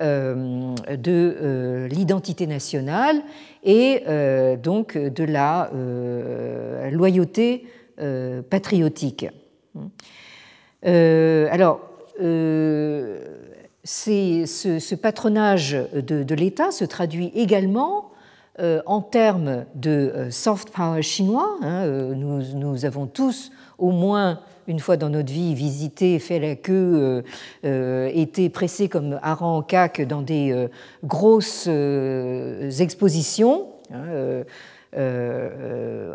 euh, de euh, l'identité nationale et euh, donc de la loyauté patriotique. alors, ce, patronage de, l'État se traduit également en termes de soft power chinois. Hein, nous, avons tous au moins une fois dans notre vie, visité, fait la queue, euh, euh, été pressé comme hareng en cac dans des euh, grosses expositions. Hein,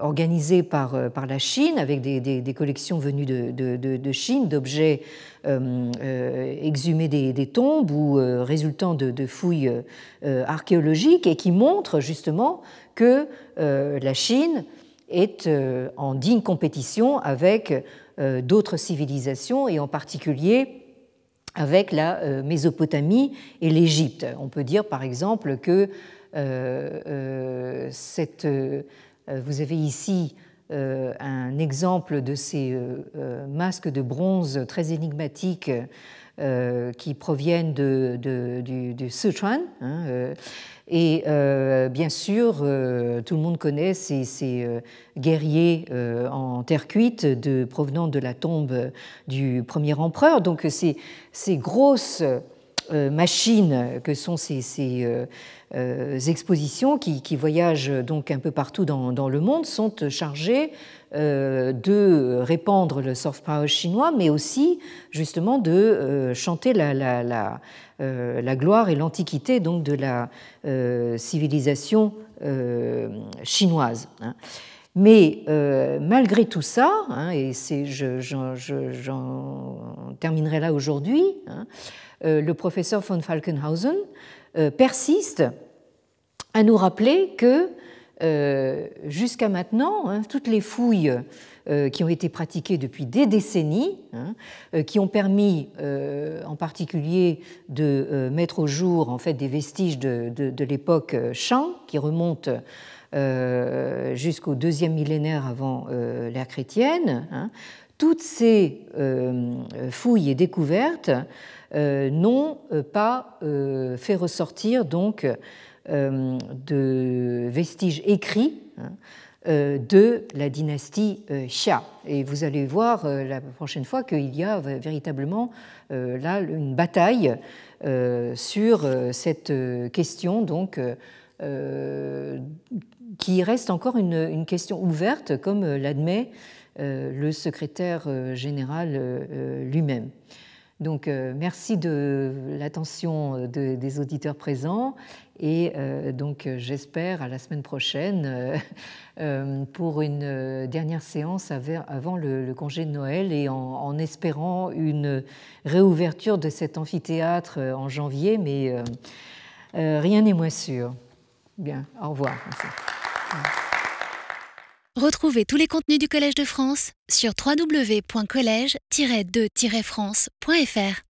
organisées par, par la Chine, avec des, collections venues de, Chine d'objets exhumés des, tombes ou résultant de, fouilles archéologiques et qui montrent justement que la Chine est en digne compétition avec euh, d'autres civilisations et en particulier avec la euh, Mésopotamie et l'Égypte. On peut dire par exemple que euh, vous avez ici un exemple de ces masques de bronze très énigmatiques qui proviennent de, du, Sichuan. Hein, et euh, bien sûr, euh, tout le monde connaît ces, euh, guerriers en terre cuite provenant de la tombe du premier empereur. Donc ces, ces grosses machines que sont ces, ces expositions qui, voyagent donc un peu partout dans, le monde sont chargées de répandre le soft power chinois, mais aussi justement de chanter la, euh, gloire et l'antiquité donc de la euh, civilisation euh, chinoise. Hein. Mais malgré tout ça, hein, et j'en terminerai là aujourd'hui, hein, le professeur von Falkenhausen persiste à nous rappeler que jusqu'à maintenant, toutes les fouilles euh, qui ont été pratiquées depuis des décennies, hein, euh, qui ont permis euh, en particulier de mettre au jour en fait, des vestiges de, l'époque Shang, qui remontent jusqu'au deuxième millénaire avant l'ère chrétienne. Hein. Toutes ces fouilles et découvertes n'ont pas fait ressortir donc de vestiges écrits hein, euh, de la dynastie euh, Xia. Et vous allez voir euh, la prochaine fois qu'il y a véritablement là une bataille sur cette question, donc, qui reste encore une, question ouverte, comme l'admet le secrétaire général lui-même. Donc, merci de l'attention des auditeurs présents et euh, donc j'espère à la semaine prochaine euh, euh, pour une dernière séance avant le, congé de Noël et en, espérant une réouverture de cet amphithéâtre en janvier, mais rien n'est moins sûr. Bien, au revoir. Retrouvez tous les contenus du Collège de France sur www.colège-2-france.fr.